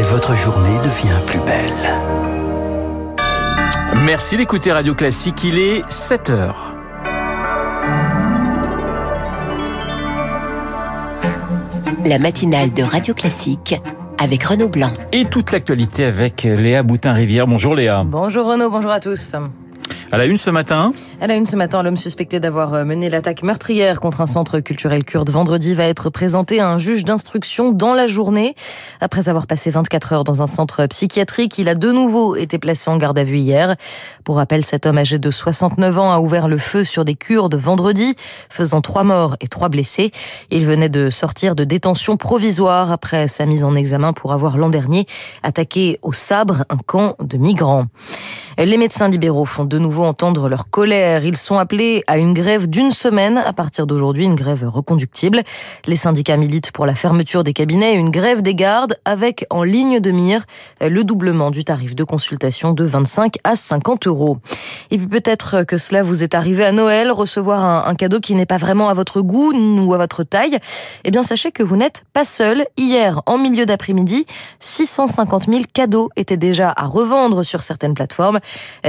et votre journée devient plus belle. Merci d'écouter Radio Classique, il est 7 heures. La matinale de Radio Classique avec Renaud Blanc. Et toute l'actualité avec Léa Boutin-Rivière. Bonjour Léa. Bonjour Renaud, bonjour à tous. À la une ce matin À la une ce matin, l'homme suspecté d'avoir euh, mené l'attaque meurtrière contre un centre culturel kurde vendredi va être présenté à un juge d'instruction dans la journée. Après avoir passé 24 heures dans un centre psychiatrique, il a de nouveau été placé en garde à vue hier. Pour rappel, cet homme âgé de 69 ans a ouvert le feu sur des Kurdes vendredi, faisant trois morts et trois blessés. Il venait de sortir de détention provisoire après sa mise en examen pour avoir l'an dernier attaqué au sabre un camp de migrants. Les médecins libéraux font de nouveau entendre leur colère. Ils sont appelés à une grève d'une semaine à partir d'aujourd'hui, une grève reconductible. Les syndicats militent pour la fermeture des cabinets et une grève des gardes avec en ligne de mire le doublement du tarif de consultation de 25 à 50 euros. Et puis peut-être que cela vous est arrivé à Noël, recevoir un, un cadeau qui n'est pas vraiment à votre goût ou à votre taille. Eh bien, sachez que vous n'êtes pas seul. Hier, en milieu d'après-midi, 650 000 cadeaux étaient déjà à revendre sur certaines plateformes.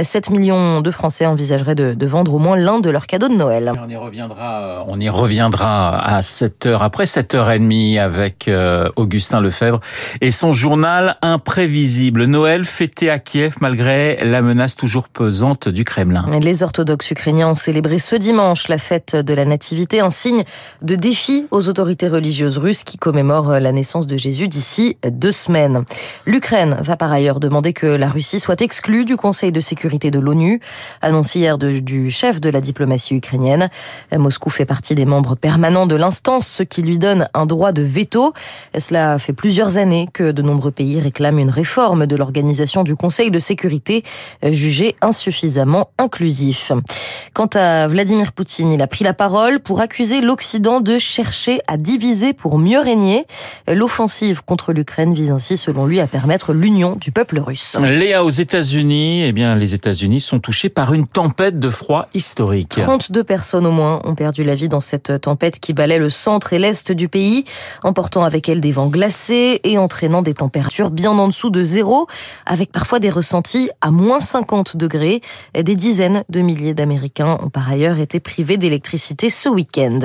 7 millions de Français envisageraient de, de vendre au moins l'un de leurs cadeaux de Noël. On y reviendra, on y reviendra à 7 heures, après 7h30 avec euh, Augustin Lefebvre et son journal imprévisible. Noël fêté à Kiev malgré la menace toujours pesante du Kremlin. Les orthodoxes ukrainiens ont célébré ce dimanche la fête de la Nativité, un signe de défi aux autorités religieuses russes qui commémorent la naissance de Jésus d'ici deux semaines. L'Ukraine va par ailleurs demander que la Russie soit exclue du Conseil de sécurité de l'ONU, annoncé hier du chef de la diplomatie ukrainienne. Moscou fait partie des membres permanents de l'instance, ce qui lui donne un droit de veto. Cela fait plusieurs années que de nombreux pays réclament une réforme de l'organisation du Conseil de sécurité, jugée insuffisamment inclusif. Quant à Vladimir Poutine, il a pris la parole pour accuser l'Occident de chercher à diviser pour mieux régner. L'offensive contre l'Ukraine vise ainsi, selon lui, à permettre l'union du peuple russe. Léa, aux États-Unis, eh les États-Unis sont touchés par une tempête de froid historique. 32 personnes au moins ont perdu la vie dans cette tempête qui balait le centre et l'est du pays, emportant avec elle des vents glacés et entraînant des températures bien en dessous de zéro, avec parfois des ressentis à moins 50 degrés. Des dizaines de milliers d'Américains ont par ailleurs été privés d'électricité ce week-end.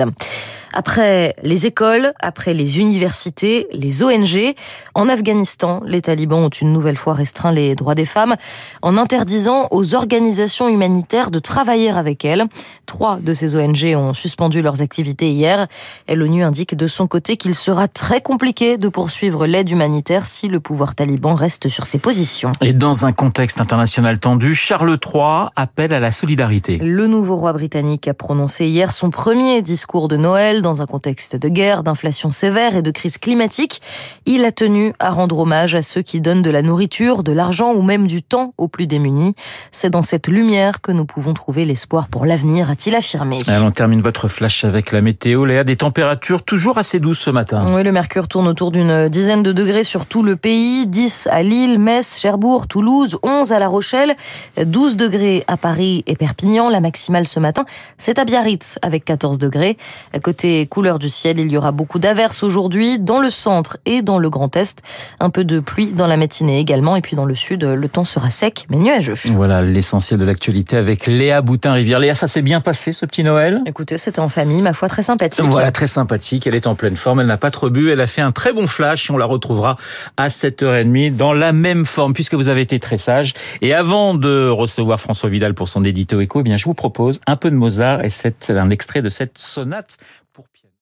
Après les écoles, après les universités, les ONG, en Afghanistan, les talibans ont une nouvelle fois restreint les droits des femmes en interdisant aux organisations humanitaires de travailler avec elles. Trois de ces ONG ont suspendu leurs activités hier. Et l'ONU indique de son côté qu'il sera très compliqué de poursuivre l'aide humanitaire si le pouvoir taliban reste sur ses positions. Et dans un contexte international tendu, Charles III appelle à la solidarité. Le nouveau roi britannique a prononcé hier son premier discours de Noël dans un contexte de guerre, d'inflation sévère et de crise climatique. Il a tenu à rendre hommage à ceux qui donnent de la nourriture, de l'argent ou même du temps aux plus démunis. C'est dans cette lumière que nous pouvons trouver l'espoir pour l'avenir, a-t-il affirmé. Alors on termine votre flash avec la météo. Léa, des températures toujours assez douces ce matin. Oui, le mercure tourne autour d'une dizaine de degrés sur tout le pays. 10 à Lille, Metz, Cherbourg, Toulouse, 11 à La Rochelle, 12 degrés à Paris et Perpignan. La maximale ce matin, c'est à Biarritz avec 14 degrés. À côté couleur du ciel, il y aura beaucoup d'averses aujourd'hui dans le centre et dans le Grand Est. Un peu de pluie dans la matinée également. Et puis dans le sud, le temps sera sec mais nuageux. Voilà l'essentiel de l'actualité avec Léa Boutin-Rivière. Léa, ça s'est bien passé ce petit Noël Écoutez, c'était en famille, ma foi, très sympathique. Voilà, très sympathique. Elle est en pleine forme, elle n'a pas trop bu, elle a fait un très bon flash et on la retrouvera à 7h30 dans la même forme puisque vous avez été très sage. Et avant de recevoir François Vidal pour son édito écho, eh bien, je vous propose un peu de Mozart et c'est un extrait de cette sonate